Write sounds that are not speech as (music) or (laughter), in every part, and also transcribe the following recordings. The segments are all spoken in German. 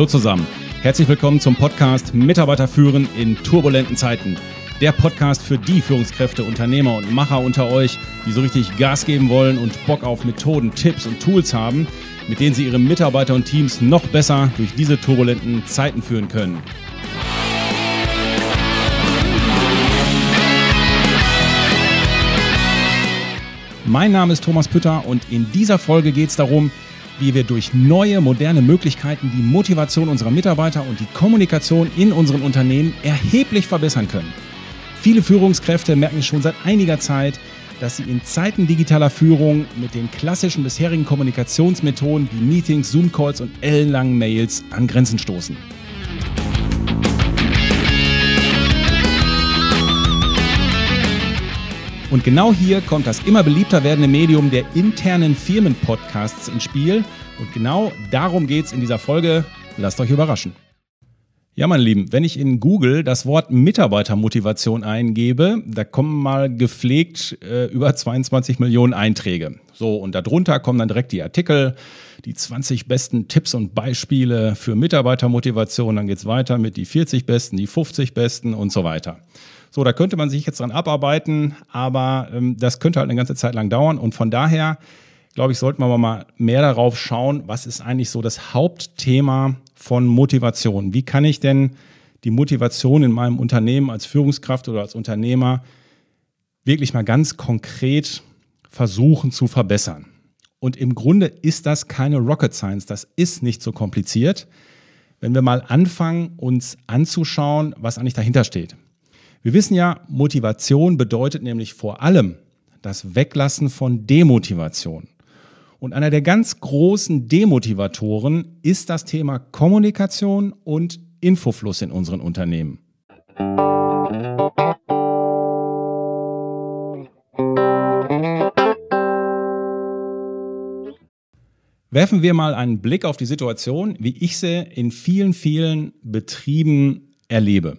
Hallo zusammen. Herzlich willkommen zum Podcast Mitarbeiter führen in turbulenten Zeiten. Der Podcast für die Führungskräfte, Unternehmer und Macher unter euch, die so richtig Gas geben wollen und Bock auf Methoden, Tipps und Tools haben, mit denen sie ihre Mitarbeiter und Teams noch besser durch diese turbulenten Zeiten führen können. Mein Name ist Thomas Pütter und in dieser Folge geht es darum, wie wir durch neue, moderne Möglichkeiten die Motivation unserer Mitarbeiter und die Kommunikation in unseren Unternehmen erheblich verbessern können. Viele Führungskräfte merken schon seit einiger Zeit, dass sie in Zeiten digitaler Führung mit den klassischen bisherigen Kommunikationsmethoden wie Meetings, Zoom-Calls und ellenlangen Mails an Grenzen stoßen. Und genau hier kommt das immer beliebter werdende Medium der internen Firmenpodcasts ins Spiel. Und genau darum geht es in dieser Folge. Lasst euch überraschen. Ja, meine Lieben, wenn ich in Google das Wort Mitarbeitermotivation eingebe, da kommen mal gepflegt äh, über 22 Millionen Einträge. So, und darunter kommen dann direkt die Artikel, die 20 besten Tipps und Beispiele für Mitarbeitermotivation. Dann geht es weiter mit die 40 besten, die 50 besten und so weiter. So, da könnte man sich jetzt dran abarbeiten, aber ähm, das könnte halt eine ganze Zeit lang dauern. Und von daher, glaube ich, sollten wir mal mehr darauf schauen, was ist eigentlich so das Hauptthema von Motivation. Wie kann ich denn die Motivation in meinem Unternehmen als Führungskraft oder als Unternehmer wirklich mal ganz konkret versuchen zu verbessern? Und im Grunde ist das keine Rocket Science, das ist nicht so kompliziert, wenn wir mal anfangen, uns anzuschauen, was eigentlich dahinter steht. Wir wissen ja, Motivation bedeutet nämlich vor allem das Weglassen von Demotivation. Und einer der ganz großen Demotivatoren ist das Thema Kommunikation und Infofluss in unseren Unternehmen. Werfen wir mal einen Blick auf die Situation, wie ich sie in vielen, vielen Betrieben erlebe.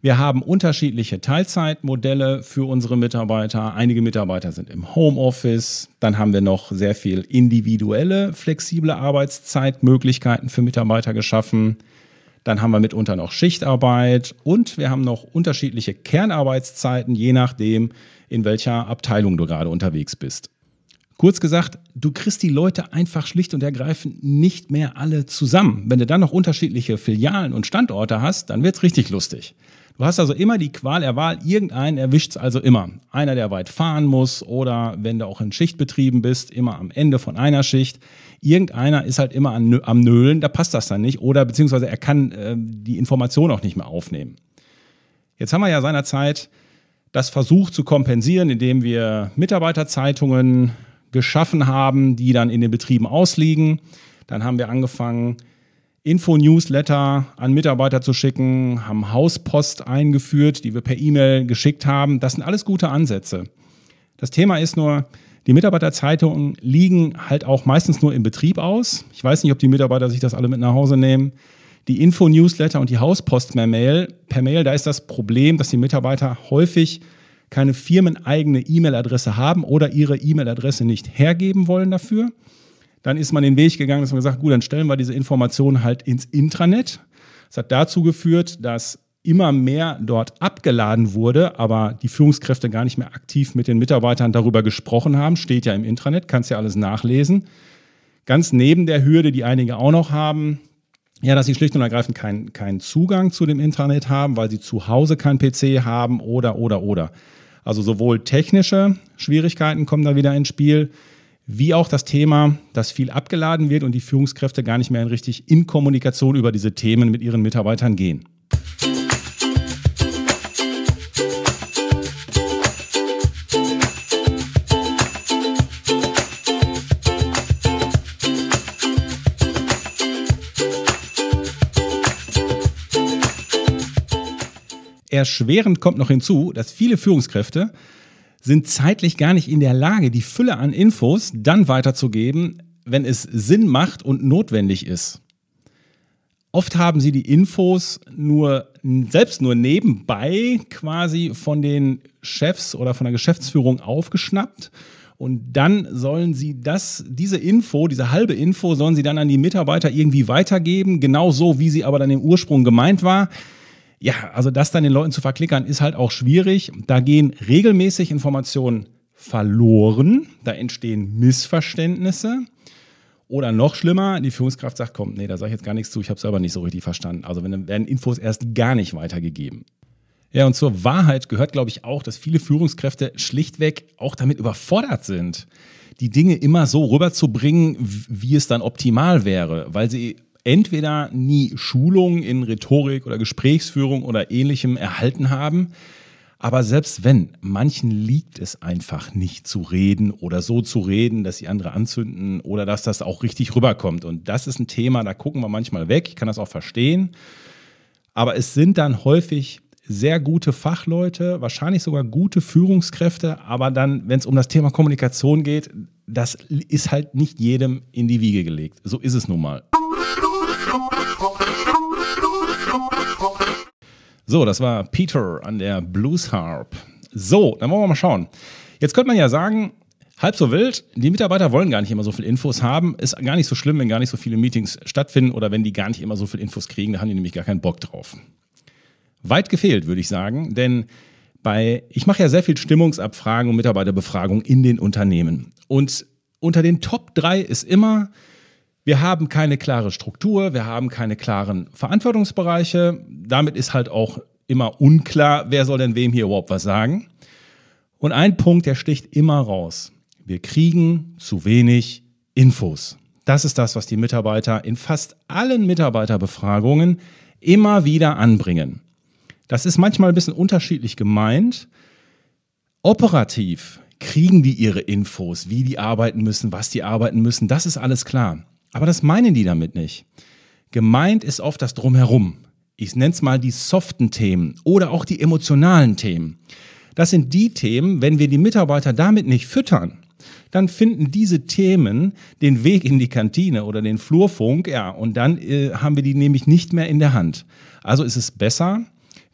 Wir haben unterschiedliche Teilzeitmodelle für unsere Mitarbeiter. Einige Mitarbeiter sind im Homeoffice. Dann haben wir noch sehr viel individuelle, flexible Arbeitszeitmöglichkeiten für Mitarbeiter geschaffen. Dann haben wir mitunter noch Schichtarbeit und wir haben noch unterschiedliche Kernarbeitszeiten, je nachdem, in welcher Abteilung du gerade unterwegs bist. Kurz gesagt, du kriegst die Leute einfach schlicht und ergreifend nicht mehr alle zusammen. Wenn du dann noch unterschiedliche Filialen und Standorte hast, dann wird's richtig lustig. Du hast also immer die Qual der Wahl, irgendeinen erwischt's also immer. Einer, der weit fahren muss oder wenn du auch in Schichtbetrieben bist, immer am Ende von einer Schicht. Irgendeiner ist halt immer am Nölen, da passt das dann nicht oder beziehungsweise er kann äh, die Information auch nicht mehr aufnehmen. Jetzt haben wir ja seinerzeit das versucht zu kompensieren, indem wir Mitarbeiterzeitungen geschaffen haben, die dann in den Betrieben ausliegen. Dann haben wir angefangen, Info-Newsletter an Mitarbeiter zu schicken, haben Hauspost eingeführt, die wir per E-Mail geschickt haben. Das sind alles gute Ansätze. Das Thema ist nur, die Mitarbeiterzeitungen liegen halt auch meistens nur im Betrieb aus. Ich weiß nicht, ob die Mitarbeiter sich das alle mit nach Hause nehmen. Die Info-Newsletter und die Hauspost per Mail, per Mail, da ist das Problem, dass die Mitarbeiter häufig keine firmeneigene E-Mail-Adresse haben oder ihre E-Mail-Adresse nicht hergeben wollen dafür. Dann ist man den Weg gegangen, dass man gesagt, gut, dann stellen wir diese Informationen halt ins Intranet. Das hat dazu geführt, dass immer mehr dort abgeladen wurde, aber die Führungskräfte gar nicht mehr aktiv mit den Mitarbeitern darüber gesprochen haben. Steht ja im Intranet, kannst ja alles nachlesen. Ganz neben der Hürde, die einige auch noch haben, ja, dass sie schlicht und ergreifend keinen keinen Zugang zu dem Intranet haben, weil sie zu Hause keinen PC haben oder, oder, oder. Also sowohl technische Schwierigkeiten kommen da wieder ins Spiel, wie auch das Thema, dass viel abgeladen wird und die Führungskräfte gar nicht mehr richtig in Kommunikation über diese Themen mit ihren Mitarbeitern gehen. Erschwerend kommt noch hinzu, dass viele Führungskräfte sind zeitlich gar nicht in der Lage, die Fülle an Infos dann weiterzugeben, wenn es Sinn macht und notwendig ist. Oft haben sie die Infos nur selbst nur nebenbei quasi von den Chefs oder von der Geschäftsführung aufgeschnappt Und dann sollen sie das, diese Info, diese halbe Info, sollen sie dann an die Mitarbeiter irgendwie weitergeben, genau so, wie sie aber dann im Ursprung gemeint war. Ja, also das dann den Leuten zu verklickern, ist halt auch schwierig. Da gehen regelmäßig Informationen verloren, da entstehen Missverständnisse. Oder noch schlimmer, die Führungskraft sagt, komm, nee, da sage ich jetzt gar nichts zu, ich habe selber nicht so richtig verstanden. Also wenn, werden Infos erst gar nicht weitergegeben. Ja, und zur Wahrheit gehört, glaube ich, auch, dass viele Führungskräfte schlichtweg auch damit überfordert sind, die Dinge immer so rüberzubringen, wie es dann optimal wäre, weil sie entweder nie Schulung in Rhetorik oder Gesprächsführung oder ähnlichem erhalten haben, aber selbst wenn, manchen liegt es einfach nicht zu reden oder so zu reden, dass sie andere anzünden oder dass das auch richtig rüberkommt. Und das ist ein Thema, da gucken wir manchmal weg. Ich kann das auch verstehen. Aber es sind dann häufig sehr gute Fachleute, wahrscheinlich sogar gute Führungskräfte, aber dann, wenn es um das Thema Kommunikation geht, das ist halt nicht jedem in die Wiege gelegt. So ist es nun mal. So, das war Peter an der Blues Harp. So, dann wollen wir mal schauen. Jetzt könnte man ja sagen, halb so wild, die Mitarbeiter wollen gar nicht immer so viel Infos haben. Ist gar nicht so schlimm, wenn gar nicht so viele Meetings stattfinden oder wenn die gar nicht immer so viel Infos kriegen, da haben die nämlich gar keinen Bock drauf. Weit gefehlt, würde ich sagen, denn bei, ich mache ja sehr viel Stimmungsabfragen und Mitarbeiterbefragung in den Unternehmen. Und unter den Top 3 ist immer, wir haben keine klare Struktur, wir haben keine klaren Verantwortungsbereiche. Damit ist halt auch immer unklar, wer soll denn wem hier überhaupt was sagen. Und ein Punkt, der sticht immer raus. Wir kriegen zu wenig Infos. Das ist das, was die Mitarbeiter in fast allen Mitarbeiterbefragungen immer wieder anbringen. Das ist manchmal ein bisschen unterschiedlich gemeint. Operativ kriegen die ihre Infos, wie die arbeiten müssen, was die arbeiten müssen, das ist alles klar. Aber das meinen die damit nicht. Gemeint ist oft das Drumherum. Ich nenne es mal die soften Themen oder auch die emotionalen Themen. Das sind die Themen, wenn wir die Mitarbeiter damit nicht füttern, dann finden diese Themen den Weg in die Kantine oder den Flurfunk, ja, und dann äh, haben wir die nämlich nicht mehr in der Hand. Also ist es besser,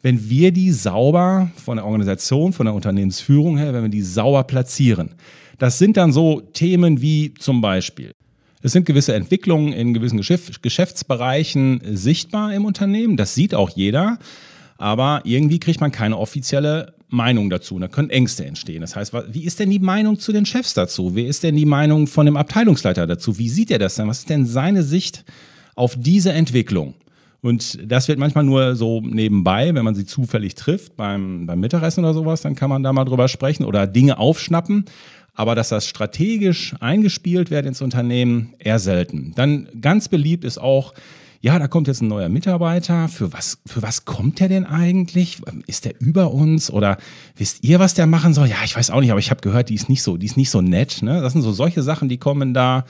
wenn wir die sauber von der Organisation, von der Unternehmensführung her, wenn wir die sauber platzieren. Das sind dann so Themen wie zum Beispiel, es sind gewisse Entwicklungen in gewissen Geschäftsbereichen sichtbar im Unternehmen. Das sieht auch jeder. Aber irgendwie kriegt man keine offizielle Meinung dazu. Da können Ängste entstehen. Das heißt, wie ist denn die Meinung zu den Chefs dazu? Wie ist denn die Meinung von dem Abteilungsleiter dazu? Wie sieht er das denn? Was ist denn seine Sicht auf diese Entwicklung? Und das wird manchmal nur so nebenbei, wenn man sie zufällig trifft, beim, beim Mittagessen oder sowas, dann kann man da mal drüber sprechen oder Dinge aufschnappen. Aber dass das strategisch eingespielt wird ins Unternehmen, eher selten. Dann ganz beliebt ist auch, ja, da kommt jetzt ein neuer Mitarbeiter. Für was, für was kommt der denn eigentlich? Ist der über uns? Oder wisst ihr, was der machen soll? Ja, ich weiß auch nicht, aber ich habe gehört, die ist nicht so, die ist nicht so nett. Ne? Das sind so solche Sachen, die kommen da.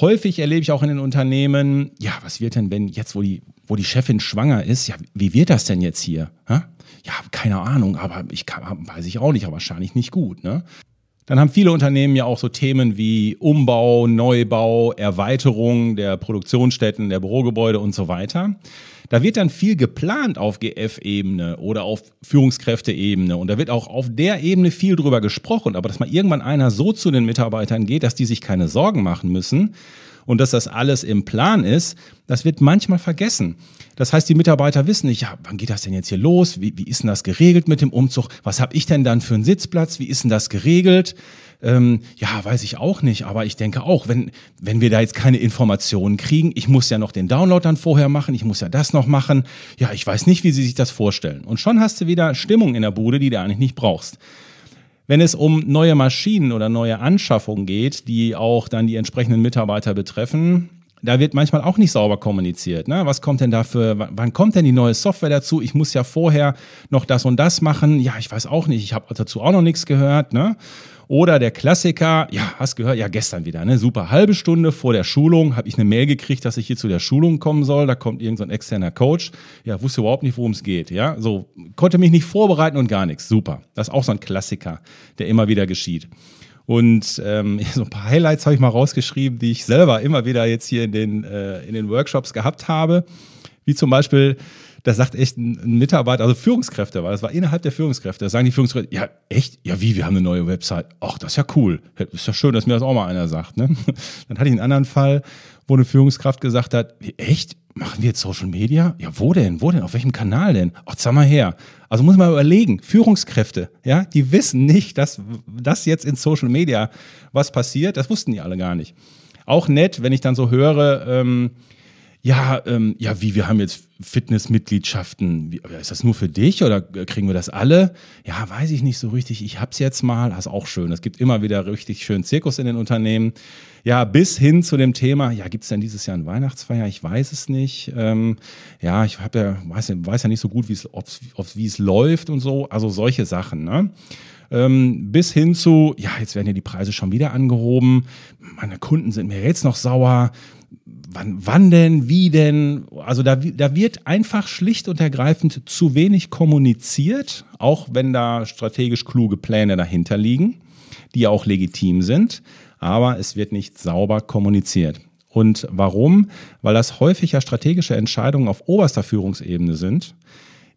Häufig erlebe ich auch in den Unternehmen, ja, was wird denn, wenn jetzt, wo die, wo die Chefin schwanger ist, ja, wie wird das denn jetzt hier? Ja, keine Ahnung, aber ich kann, weiß ich auch nicht, aber wahrscheinlich nicht gut. Ne? Dann haben viele Unternehmen ja auch so Themen wie Umbau, Neubau, Erweiterung der Produktionsstätten, der Bürogebäude und so weiter. Da wird dann viel geplant auf GF-Ebene oder auf Führungskräfte-Ebene und da wird auch auf der Ebene viel drüber gesprochen. Aber dass mal irgendwann einer so zu den Mitarbeitern geht, dass die sich keine Sorgen machen müssen und dass das alles im Plan ist, das wird manchmal vergessen. Das heißt, die Mitarbeiter wissen nicht, ja, wann geht das denn jetzt hier los? Wie, wie ist denn das geregelt mit dem Umzug? Was habe ich denn dann für einen Sitzplatz? Wie ist denn das geregelt? Ähm, ja, weiß ich auch nicht, aber ich denke auch, wenn, wenn wir da jetzt keine Informationen kriegen, ich muss ja noch den Download dann vorher machen, ich muss ja das noch machen, ja, ich weiß nicht, wie Sie sich das vorstellen. Und schon hast du wieder Stimmung in der Bude, die du eigentlich nicht brauchst. Wenn es um neue Maschinen oder neue Anschaffungen geht, die auch dann die entsprechenden Mitarbeiter betreffen, da wird manchmal auch nicht sauber kommuniziert. Ne? Was kommt denn da für, wann kommt denn die neue Software dazu? Ich muss ja vorher noch das und das machen. Ja, ich weiß auch nicht. Ich habe dazu auch noch nichts gehört. Ne? Oder der Klassiker, ja, hast gehört, ja, gestern wieder, ne? Super, halbe Stunde vor der Schulung habe ich eine Mail gekriegt, dass ich hier zu der Schulung kommen soll. Da kommt irgendein so externer Coach. Ja, wusste überhaupt nicht, worum es geht. Ja, so konnte mich nicht vorbereiten und gar nichts. Super. Das ist auch so ein Klassiker, der immer wieder geschieht. Und ähm, (laughs) so ein paar Highlights habe ich mal rausgeschrieben, die ich selber immer wieder jetzt hier in den, äh, in den Workshops gehabt habe. Wie zum Beispiel, da sagt echt ein Mitarbeiter, also Führungskräfte, weil das war innerhalb der Führungskräfte, da sagen die Führungskräfte, ja, echt? Ja, wie, wir haben eine neue Website. Ach, das ist ja cool. Ist ja schön, dass mir das auch mal einer sagt. Ne? (laughs) Dann hatte ich einen anderen Fall, wo eine Führungskraft gesagt hat, echt? Machen wir jetzt Social Media? Ja, wo denn? Wo denn? Auf welchem Kanal denn? Ach, sag mal her. Also muss man überlegen, Führungskräfte, ja, die wissen nicht, dass das jetzt in Social Media was passiert. Das wussten die alle gar nicht. Auch nett, wenn ich dann so höre, ähm, ja, ähm, ja, wie, wir haben jetzt Fitnessmitgliedschaften. Wie, ist das nur für dich oder kriegen wir das alle? Ja, weiß ich nicht so richtig. Ich hab's jetzt mal. Das ist auch schön. Es gibt immer wieder richtig schön Zirkus in den Unternehmen. Ja, bis hin zu dem Thema, ja, gibt's denn dieses Jahr ein Weihnachtsfeier? Ich weiß es nicht. Ähm, ja, ich hab ja, weiß, weiß ja nicht so gut, wie es läuft und so. Also solche Sachen, ne? Ähm, bis hin zu, ja, jetzt werden ja die Preise schon wieder angehoben. Meine Kunden sind mir jetzt noch sauer wann, wann denn, wie denn? Also da, da wird einfach schlicht und ergreifend zu wenig kommuniziert, auch wenn da strategisch kluge Pläne dahinter liegen, die auch legitim sind, aber es wird nicht sauber kommuniziert. Und warum? Weil das häufig ja strategische Entscheidungen auf oberster Führungsebene sind,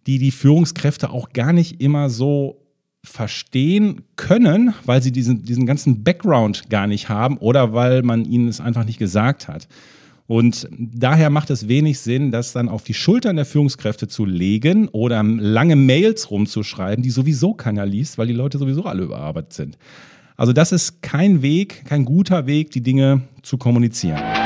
die die Führungskräfte auch gar nicht immer so verstehen können, weil sie diesen, diesen ganzen Background gar nicht haben oder weil man ihnen es einfach nicht gesagt hat. Und daher macht es wenig Sinn, das dann auf die Schultern der Führungskräfte zu legen oder lange Mails rumzuschreiben, die sowieso keiner liest, weil die Leute sowieso alle überarbeitet sind. Also das ist kein Weg, kein guter Weg, die Dinge zu kommunizieren.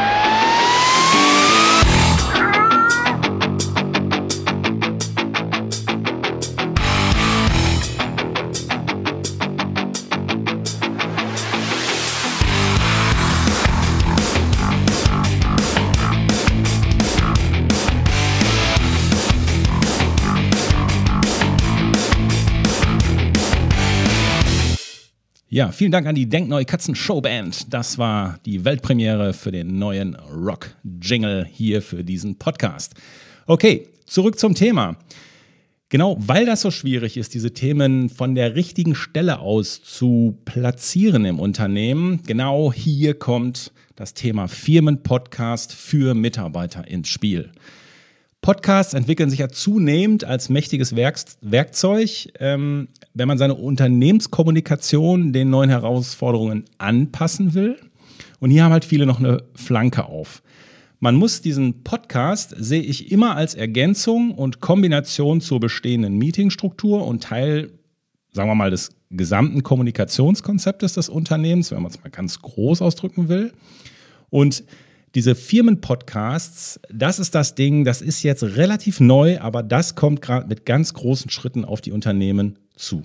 Ja, vielen Dank an die Denkneue Katzen Showband. Das war die Weltpremiere für den neuen Rock-Jingle hier für diesen Podcast. Okay, zurück zum Thema. Genau, weil das so schwierig ist, diese Themen von der richtigen Stelle aus zu platzieren im Unternehmen, genau hier kommt das Thema Firmenpodcast für Mitarbeiter ins Spiel. Podcasts entwickeln sich ja zunehmend als mächtiges Werkzeug, ähm, wenn man seine Unternehmenskommunikation den neuen Herausforderungen anpassen will. Und hier haben halt viele noch eine Flanke auf. Man muss diesen Podcast, sehe ich immer als Ergänzung und Kombination zur bestehenden Meetingstruktur und Teil, sagen wir mal, des gesamten Kommunikationskonzeptes des Unternehmens, wenn man es mal ganz groß ausdrücken will. Und diese Firmenpodcasts, das ist das Ding, das ist jetzt relativ neu, aber das kommt gerade mit ganz großen Schritten auf die Unternehmen zu.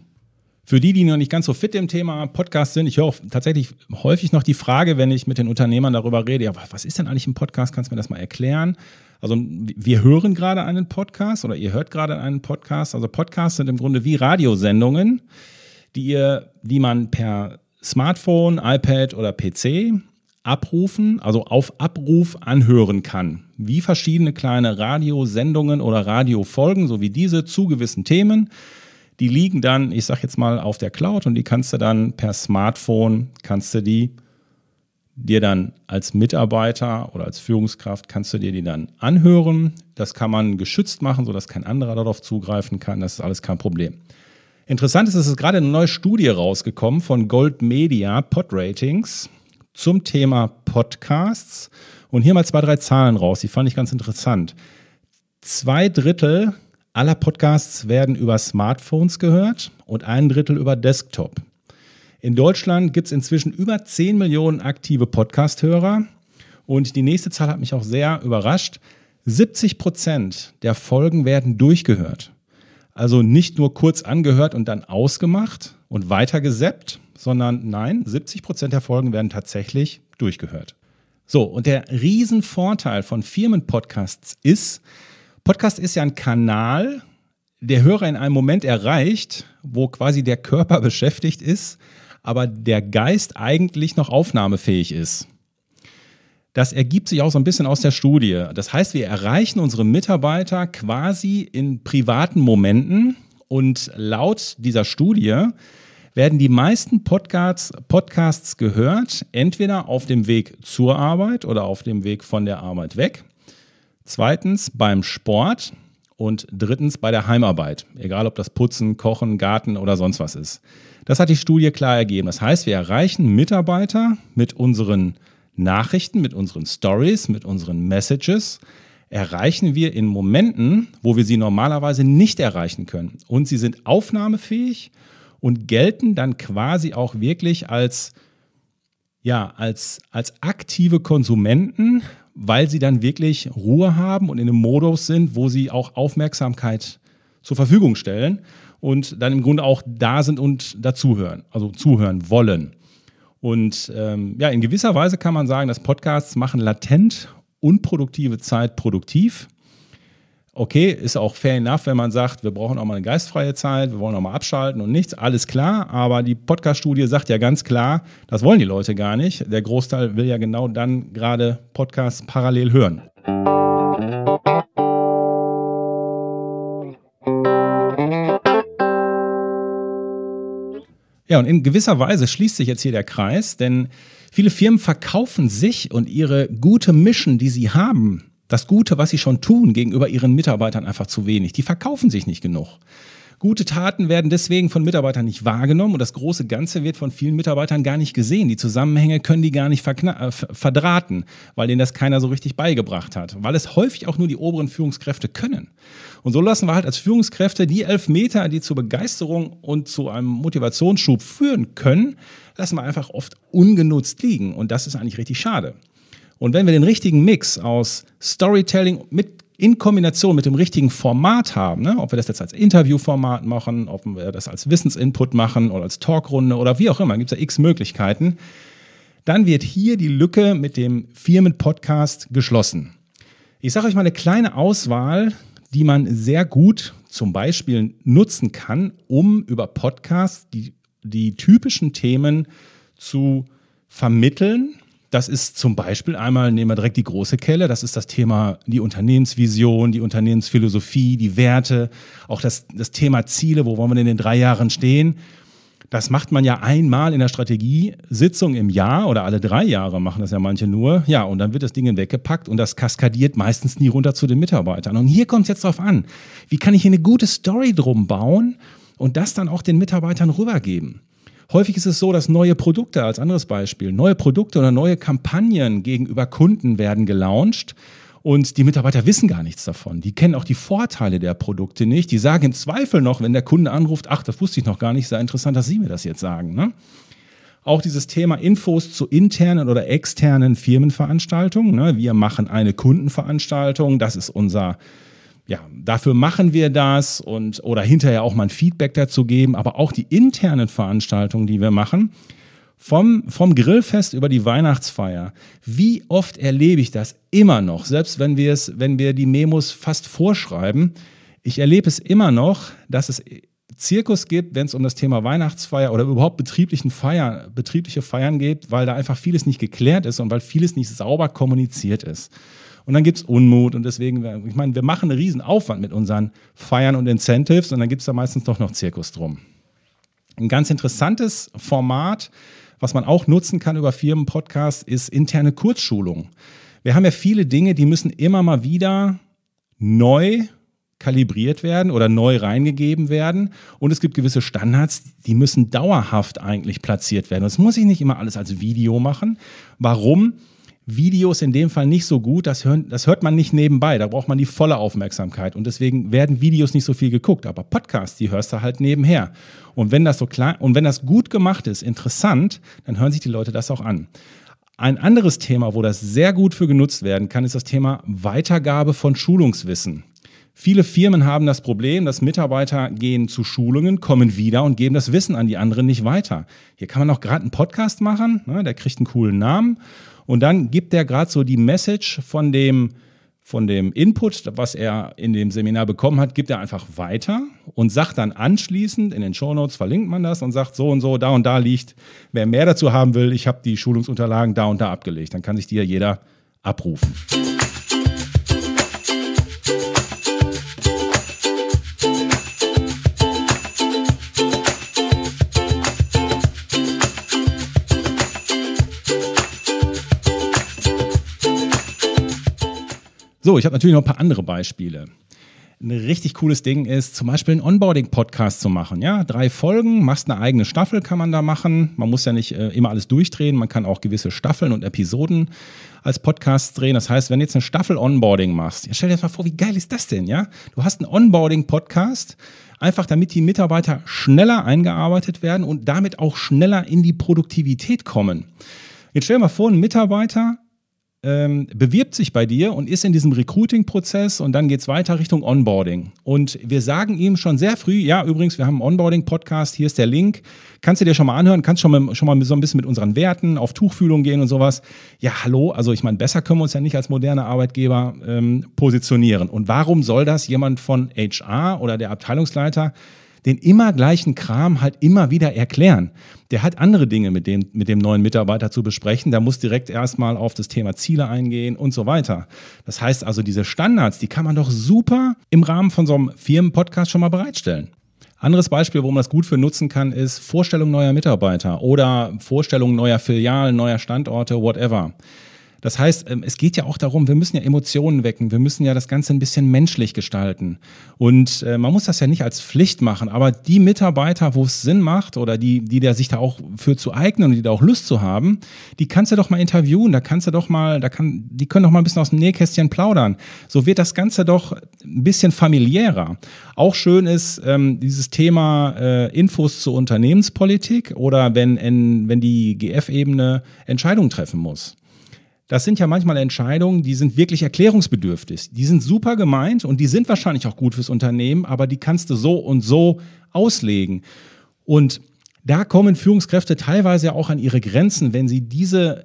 Für die, die noch nicht ganz so fit im Thema Podcast sind, ich höre tatsächlich häufig noch die Frage, wenn ich mit den Unternehmern darüber rede, ja, was ist denn eigentlich ein Podcast? Kannst du mir das mal erklären? Also wir hören gerade einen Podcast oder ihr hört gerade einen Podcast. Also Podcasts sind im Grunde wie Radiosendungen, die ihr, die man per Smartphone, iPad oder PC abrufen, also auf Abruf anhören kann. Wie verschiedene kleine Radiosendungen oder Radiofolgen, so wie diese, zu gewissen Themen. Die liegen dann, ich sag jetzt mal, auf der Cloud und die kannst du dann per Smartphone, kannst du die dir dann als Mitarbeiter oder als Führungskraft, kannst du dir die dann anhören. Das kann man geschützt machen, sodass kein anderer darauf zugreifen kann. Das ist alles kein Problem. Interessant ist, es ist gerade eine neue Studie rausgekommen von Gold Media Pod Ratings zum Thema Podcasts. Und hier mal zwei, drei Zahlen raus, die fand ich ganz interessant. Zwei Drittel aller Podcasts werden über Smartphones gehört und ein Drittel über Desktop. In Deutschland gibt es inzwischen über 10 Millionen aktive Podcast-Hörer. Und die nächste Zahl hat mich auch sehr überrascht. 70 Prozent der Folgen werden durchgehört. Also nicht nur kurz angehört und dann ausgemacht und weitergeseppt, sondern nein, 70 Prozent der Folgen werden tatsächlich durchgehört. So, und der Riesenvorteil von Firmenpodcasts ist, Podcast ist ja ein Kanal, der Hörer in einem Moment erreicht, wo quasi der Körper (laughs) beschäftigt ist, aber der Geist eigentlich noch aufnahmefähig ist. Das ergibt sich auch so ein bisschen aus der Studie. Das heißt, wir erreichen unsere Mitarbeiter quasi in privaten Momenten und laut dieser Studie werden die meisten Podcasts, Podcasts gehört, entweder auf dem Weg zur Arbeit oder auf dem Weg von der Arbeit weg. Zweitens beim Sport und drittens bei der Heimarbeit, egal ob das Putzen, Kochen, Garten oder sonst was ist. Das hat die Studie klar ergeben. Das heißt, wir erreichen Mitarbeiter mit unseren Nachrichten, mit unseren Stories, mit unseren Messages, erreichen wir in Momenten, wo wir sie normalerweise nicht erreichen können. Und sie sind aufnahmefähig und gelten dann quasi auch wirklich als, ja, als, als aktive Konsumenten, weil sie dann wirklich Ruhe haben und in einem Modus sind, wo sie auch Aufmerksamkeit zur Verfügung stellen und dann im Grunde auch da sind und dazuhören, also zuhören wollen. Und ähm, ja, in gewisser Weise kann man sagen, dass Podcasts machen latent unproduktive Zeit produktiv. Okay, ist auch fair enough, wenn man sagt, wir brauchen auch mal eine geistfreie Zeit, wir wollen auch mal abschalten und nichts, alles klar. Aber die Podcast-Studie sagt ja ganz klar, das wollen die Leute gar nicht. Der Großteil will ja genau dann gerade Podcasts parallel hören. Ja, und in gewisser Weise schließt sich jetzt hier der Kreis, denn viele Firmen verkaufen sich und ihre gute Mission, die sie haben, das Gute, was sie schon tun, gegenüber ihren Mitarbeitern einfach zu wenig. Die verkaufen sich nicht genug. Gute Taten werden deswegen von Mitarbeitern nicht wahrgenommen und das große Ganze wird von vielen Mitarbeitern gar nicht gesehen. Die Zusammenhänge können die gar nicht äh, verdrahten, weil denen das keiner so richtig beigebracht hat, weil es häufig auch nur die oberen Führungskräfte können. Und so lassen wir halt als Führungskräfte die elf Meter, die zur Begeisterung und zu einem Motivationsschub führen können, lassen wir einfach oft ungenutzt liegen. Und das ist eigentlich richtig schade. Und wenn wir den richtigen Mix aus Storytelling mit in Kombination mit dem richtigen Format haben, ne? ob wir das jetzt als Interviewformat machen, ob wir das als Wissensinput machen oder als Talkrunde oder wie auch immer, gibt es ja x Möglichkeiten, dann wird hier die Lücke mit dem Firmenpodcast geschlossen. Ich sage euch mal eine kleine Auswahl, die man sehr gut zum Beispiel nutzen kann, um über Podcasts die, die typischen Themen zu vermitteln das ist zum Beispiel einmal, nehmen wir direkt die große Kelle, das ist das Thema die Unternehmensvision, die Unternehmensphilosophie, die Werte, auch das, das Thema Ziele, wo wollen wir in den drei Jahren stehen. Das macht man ja einmal in der Strategiesitzung im Jahr oder alle drei Jahre machen das ja manche nur. Ja, und dann wird das Ding weggepackt und das kaskadiert meistens nie runter zu den Mitarbeitern. Und hier kommt es jetzt drauf an, wie kann ich hier eine gute Story drum bauen und das dann auch den Mitarbeitern rübergeben. Häufig ist es so, dass neue Produkte, als anderes Beispiel, neue Produkte oder neue Kampagnen gegenüber Kunden werden gelauncht und die Mitarbeiter wissen gar nichts davon. Die kennen auch die Vorteile der Produkte nicht. Die sagen im Zweifel noch, wenn der Kunde anruft, ach, das wusste ich noch gar nicht, sehr interessant, dass Sie mir das jetzt sagen. Ne? Auch dieses Thema Infos zu internen oder externen Firmenveranstaltungen. Ne? Wir machen eine Kundenveranstaltung, das ist unser ja, dafür machen wir das und oder hinterher auch mal ein Feedback dazu geben, aber auch die internen Veranstaltungen, die wir machen, vom, vom Grillfest über die Weihnachtsfeier. Wie oft erlebe ich das immer noch, selbst wenn wir es, wenn wir die Memos fast vorschreiben. Ich erlebe es immer noch, dass es Zirkus gibt, wenn es um das Thema Weihnachtsfeier oder überhaupt betrieblichen Feier, betriebliche Feiern geht, weil da einfach vieles nicht geklärt ist und weil vieles nicht sauber kommuniziert ist. Und dann gibt es Unmut und deswegen, ich meine, wir machen einen riesen Aufwand mit unseren Feiern und Incentives und dann gibt es da meistens doch noch Zirkus drum. Ein ganz interessantes Format, was man auch nutzen kann über Firmenpodcasts, ist interne Kurzschulung. Wir haben ja viele Dinge, die müssen immer mal wieder neu kalibriert werden oder neu reingegeben werden. Und es gibt gewisse Standards, die müssen dauerhaft eigentlich platziert werden. Das muss ich nicht immer alles als Video machen. Warum? Videos in dem Fall nicht so gut, das, hört, das hört man nicht nebenbei, da braucht man die volle Aufmerksamkeit und deswegen werden Videos nicht so viel geguckt, aber Podcasts, die hörst du halt nebenher. Und wenn das so klar und wenn das gut gemacht ist, interessant, dann hören sich die Leute das auch an. Ein anderes Thema, wo das sehr gut für genutzt werden kann, ist das Thema Weitergabe von Schulungswissen. Viele Firmen haben das Problem, dass Mitarbeiter gehen zu Schulungen, kommen wieder und geben das Wissen an die anderen nicht weiter. Hier kann man auch gerade einen Podcast machen, ne, der kriegt einen coolen Namen und dann gibt er gerade so die Message von dem, von dem Input, was er in dem Seminar bekommen hat, gibt er einfach weiter und sagt dann anschließend, in den Shownotes verlinkt man das und sagt so und so, da und da liegt, wer mehr dazu haben will, ich habe die Schulungsunterlagen da und da abgelegt. Dann kann sich die ja jeder abrufen. So, ich habe natürlich noch ein paar andere Beispiele. ein richtig cooles Ding ist, zum Beispiel einen Onboarding-Podcast zu machen. Ja, drei Folgen, machst eine eigene Staffel, kann man da machen. Man muss ja nicht äh, immer alles durchdrehen, man kann auch gewisse Staffeln und Episoden als Podcast drehen. Das heißt, wenn du jetzt eine Staffel Onboarding machst, ja, stell dir das mal vor, wie geil ist das denn, ja? Du hast einen Onboarding-Podcast, einfach damit die Mitarbeiter schneller eingearbeitet werden und damit auch schneller in die Produktivität kommen. Jetzt stell dir mal vor, ein Mitarbeiter ähm, bewirbt sich bei dir und ist in diesem Recruiting-Prozess und dann geht es weiter Richtung Onboarding. Und wir sagen ihm schon sehr früh, ja, übrigens, wir haben einen Onboarding-Podcast, hier ist der Link, kannst du dir schon mal anhören, kannst schon mal, schon mal so ein bisschen mit unseren Werten auf Tuchfühlung gehen und sowas. Ja, hallo, also ich meine, besser können wir uns ja nicht als moderne Arbeitgeber ähm, positionieren. Und warum soll das jemand von HR oder der Abteilungsleiter den immer gleichen Kram halt immer wieder erklären. Der hat andere Dinge mit dem, mit dem neuen Mitarbeiter zu besprechen. Der muss direkt erstmal auf das Thema Ziele eingehen und so weiter. Das heißt also, diese Standards, die kann man doch super im Rahmen von so einem Firmenpodcast schon mal bereitstellen. Anderes Beispiel, wo man das gut für nutzen kann, ist Vorstellung neuer Mitarbeiter oder Vorstellung neuer Filialen, neuer Standorte, whatever. Das heißt, ähm, es geht ja auch darum, wir müssen ja Emotionen wecken, wir müssen ja das Ganze ein bisschen menschlich gestalten. Und äh, man muss das ja nicht als Pflicht machen, aber die Mitarbeiter, wo es Sinn macht oder die, die der sich da auch für zu eignen und die da auch Lust zu haben, die kannst du doch mal interviewen, da kannst du doch mal, da kann, die können doch mal ein bisschen aus dem Nähkästchen plaudern. So wird das Ganze doch ein bisschen familiärer. Auch schön ist ähm, dieses Thema äh, Infos zur Unternehmenspolitik oder wenn, in, wenn die GF-Ebene Entscheidungen treffen muss das sind ja manchmal Entscheidungen, die sind wirklich erklärungsbedürftig. Die sind super gemeint und die sind wahrscheinlich auch gut fürs Unternehmen, aber die kannst du so und so auslegen. Und da kommen Führungskräfte teilweise auch an ihre Grenzen, wenn sie diese,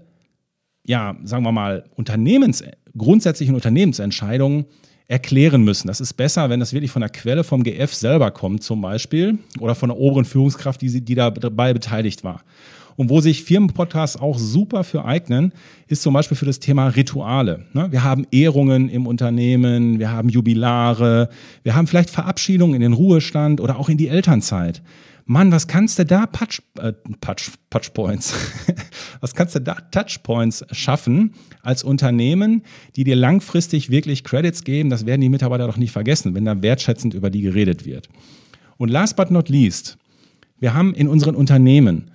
ja, sagen wir mal, Unternehmens, grundsätzlichen Unternehmensentscheidungen erklären müssen. Das ist besser, wenn das wirklich von der Quelle vom GF selber kommt, zum Beispiel, oder von der oberen Führungskraft, die, die dabei beteiligt war. Und wo sich Firmenpodcasts auch super für eignen, ist zum Beispiel für das Thema Rituale. Ne? Wir haben Ehrungen im Unternehmen, wir haben Jubilare, wir haben vielleicht Verabschiedungen in den Ruhestand oder auch in die Elternzeit. Mann, was kannst du da Patch, äh, Patch, Touchpoints, (laughs) was kannst du da Touchpoints schaffen als Unternehmen, die dir langfristig wirklich Credits geben? Das werden die Mitarbeiter doch nicht vergessen, wenn da wertschätzend über die geredet wird. Und last but not least, wir haben in unseren Unternehmen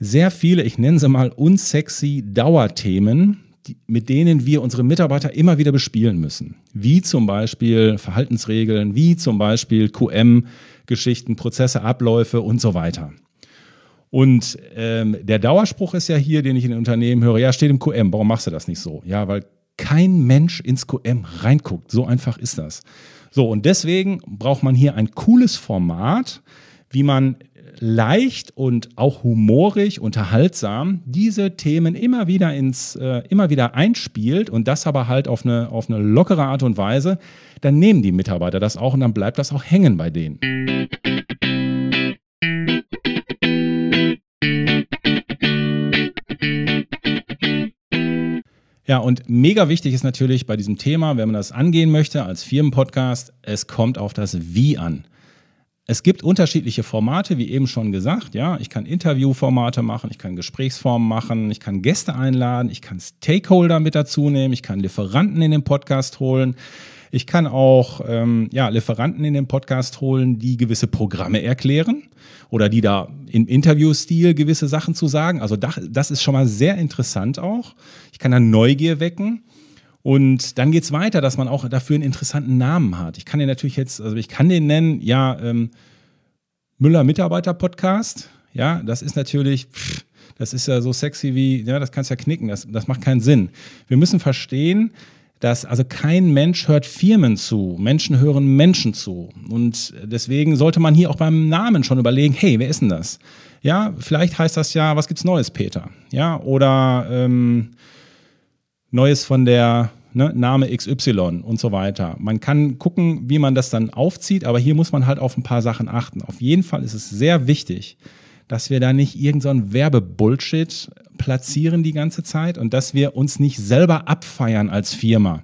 sehr viele, ich nenne sie mal unsexy Dauerthemen, die, mit denen wir unsere Mitarbeiter immer wieder bespielen müssen. Wie zum Beispiel Verhaltensregeln, wie zum Beispiel QM-Geschichten, Prozesse, Abläufe und so weiter. Und ähm, der Dauerspruch ist ja hier, den ich in den Unternehmen höre, ja, steht im QM, warum machst du das nicht so? Ja, weil kein Mensch ins QM reinguckt. So einfach ist das. So, und deswegen braucht man hier ein cooles Format, wie man leicht und auch humorig, unterhaltsam diese Themen immer wieder ins, äh, immer wieder einspielt und das aber halt auf eine, auf eine lockere Art und Weise, dann nehmen die Mitarbeiter das auch und dann bleibt das auch hängen bei denen. Ja, und mega wichtig ist natürlich bei diesem Thema, wenn man das angehen möchte als Firmenpodcast, es kommt auf das Wie an. Es gibt unterschiedliche Formate, wie eben schon gesagt. Ja, ich kann Interviewformate machen, ich kann Gesprächsformen machen, ich kann Gäste einladen, ich kann Stakeholder mit dazu nehmen, ich kann Lieferanten in den Podcast holen. Ich kann auch ähm, ja, Lieferanten in den Podcast holen, die gewisse Programme erklären oder die da im Interviewstil gewisse Sachen zu sagen. Also das, das ist schon mal sehr interessant auch. Ich kann da Neugier wecken. Und dann geht's weiter, dass man auch dafür einen interessanten Namen hat. Ich kann den natürlich jetzt, also ich kann den nennen, ja, ähm, Müller Mitarbeiter Podcast. Ja, das ist natürlich, pff, das ist ja so sexy wie, ja, das kannst ja knicken, das, das macht keinen Sinn. Wir müssen verstehen, dass also kein Mensch hört Firmen zu, Menschen hören Menschen zu. Und deswegen sollte man hier auch beim Namen schon überlegen, hey, wer ist denn das? Ja, vielleicht heißt das ja, was gibt's Neues, Peter? Ja, oder ähm, Neues von der ne, Name XY und so weiter. Man kann gucken, wie man das dann aufzieht, aber hier muss man halt auf ein paar Sachen achten. Auf jeden Fall ist es sehr wichtig, dass wir da nicht irgendeinen so Werbebullshit platzieren die ganze Zeit und dass wir uns nicht selber abfeiern als Firma.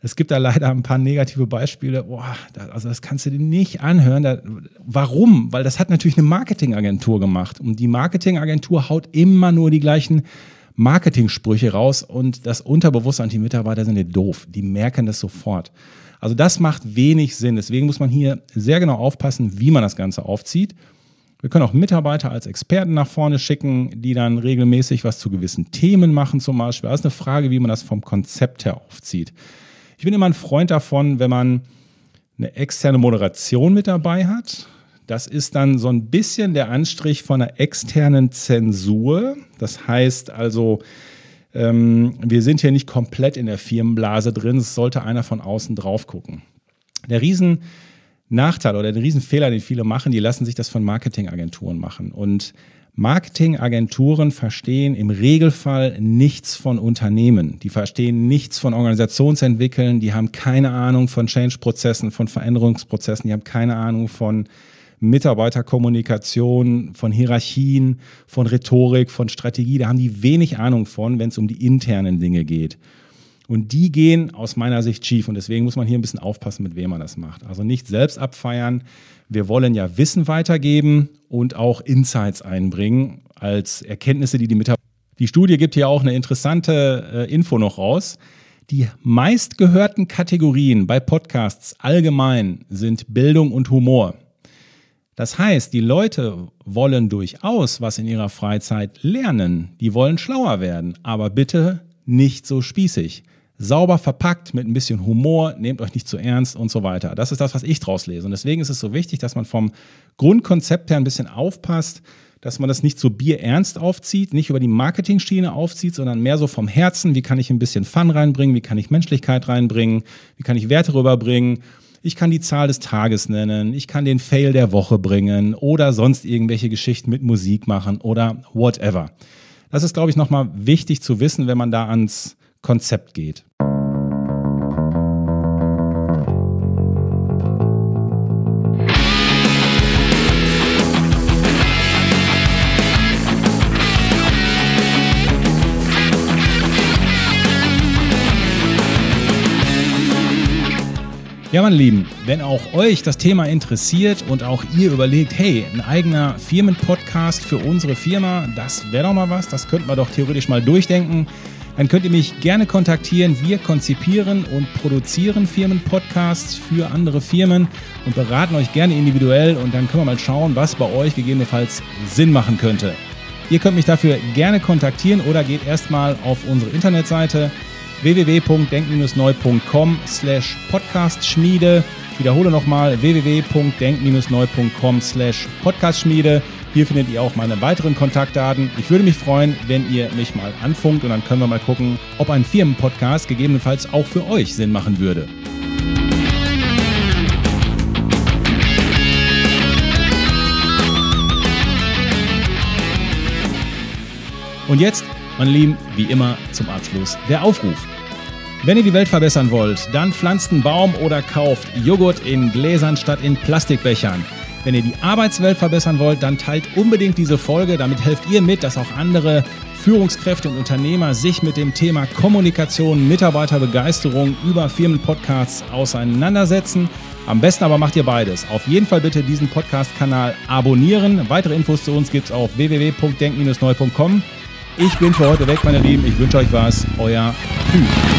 Es gibt da leider ein paar negative Beispiele. Boah, das, also das kannst du dir nicht anhören. Da, warum? Weil das hat natürlich eine Marketingagentur gemacht. Und die Marketingagentur haut immer nur die gleichen Marketing-Sprüche raus und das Unterbewusstsein, die Mitarbeiter sind nicht doof. Die merken das sofort. Also das macht wenig Sinn. Deswegen muss man hier sehr genau aufpassen, wie man das Ganze aufzieht. Wir können auch Mitarbeiter als Experten nach vorne schicken, die dann regelmäßig was zu gewissen Themen machen zum Beispiel. Das ist eine Frage, wie man das vom Konzept her aufzieht. Ich bin immer ein Freund davon, wenn man eine externe Moderation mit dabei hat. Das ist dann so ein bisschen der Anstrich von einer externen Zensur. Das heißt also, ähm, wir sind hier nicht komplett in der Firmenblase drin. Es sollte einer von außen drauf gucken. Der Riesen Nachteil oder der Riesenfehler, den viele machen, die lassen sich das von Marketingagenturen machen. Und Marketingagenturen verstehen im Regelfall nichts von Unternehmen. Die verstehen nichts von Organisationsentwickeln. Die haben keine Ahnung von Change-Prozessen, von Veränderungsprozessen. Die haben keine Ahnung von Mitarbeiterkommunikation, von Hierarchien, von Rhetorik, von Strategie. Da haben die wenig Ahnung von, wenn es um die internen Dinge geht. Und die gehen aus meiner Sicht schief. Und deswegen muss man hier ein bisschen aufpassen, mit wem man das macht. Also nicht selbst abfeiern. Wir wollen ja Wissen weitergeben und auch Insights einbringen als Erkenntnisse, die die Mitarbeiter. Die Studie gibt hier auch eine interessante äh, Info noch raus. Die meistgehörten Kategorien bei Podcasts allgemein sind Bildung und Humor. Das heißt, die Leute wollen durchaus was in ihrer Freizeit lernen. Die wollen schlauer werden, aber bitte nicht so spießig. Sauber verpackt mit ein bisschen Humor, nehmt euch nicht zu ernst und so weiter. Das ist das, was ich draus lese. Und deswegen ist es so wichtig, dass man vom Grundkonzept her ein bisschen aufpasst, dass man das nicht so bierernst aufzieht, nicht über die Marketing-Schiene aufzieht, sondern mehr so vom Herzen. Wie kann ich ein bisschen Fun reinbringen? Wie kann ich Menschlichkeit reinbringen? Wie kann ich Werte rüberbringen? Ich kann die Zahl des Tages nennen, ich kann den Fail der Woche bringen oder sonst irgendwelche Geschichten mit Musik machen oder whatever. Das ist, glaube ich, nochmal wichtig zu wissen, wenn man da ans Konzept geht. Ja, meine Lieben, wenn auch euch das Thema interessiert und auch ihr überlegt, hey, ein eigener Firmenpodcast für unsere Firma, das wäre doch mal was, das könnten wir doch theoretisch mal durchdenken, dann könnt ihr mich gerne kontaktieren. Wir konzipieren und produzieren Firmenpodcasts für andere Firmen und beraten euch gerne individuell und dann können wir mal schauen, was bei euch gegebenenfalls Sinn machen könnte. Ihr könnt mich dafür gerne kontaktieren oder geht erstmal auf unsere Internetseite www.denk-neu.com slash podcastschmiede. Ich wiederhole nochmal www.denk-neu.com slash podcastschmiede. Hier findet ihr auch meine weiteren Kontaktdaten. Ich würde mich freuen, wenn ihr mich mal anfunkt und dann können wir mal gucken, ob ein Firmenpodcast gegebenenfalls auch für euch Sinn machen würde. Und jetzt meine Lieben, wie immer zum Abschluss der Aufruf. Wenn ihr die Welt verbessern wollt, dann pflanzt einen Baum oder kauft Joghurt in Gläsern statt in Plastikbechern. Wenn ihr die Arbeitswelt verbessern wollt, dann teilt unbedingt diese Folge. Damit helft ihr mit, dass auch andere Führungskräfte und Unternehmer sich mit dem Thema Kommunikation, Mitarbeiterbegeisterung über Firmenpodcasts auseinandersetzen. Am besten aber macht ihr beides. Auf jeden Fall bitte diesen Podcast-Kanal abonnieren. Weitere Infos zu uns gibt es auf www.denk-neu.com. Ich bin für heute weg, meine Lieben. Ich wünsche euch was. Euer Hü.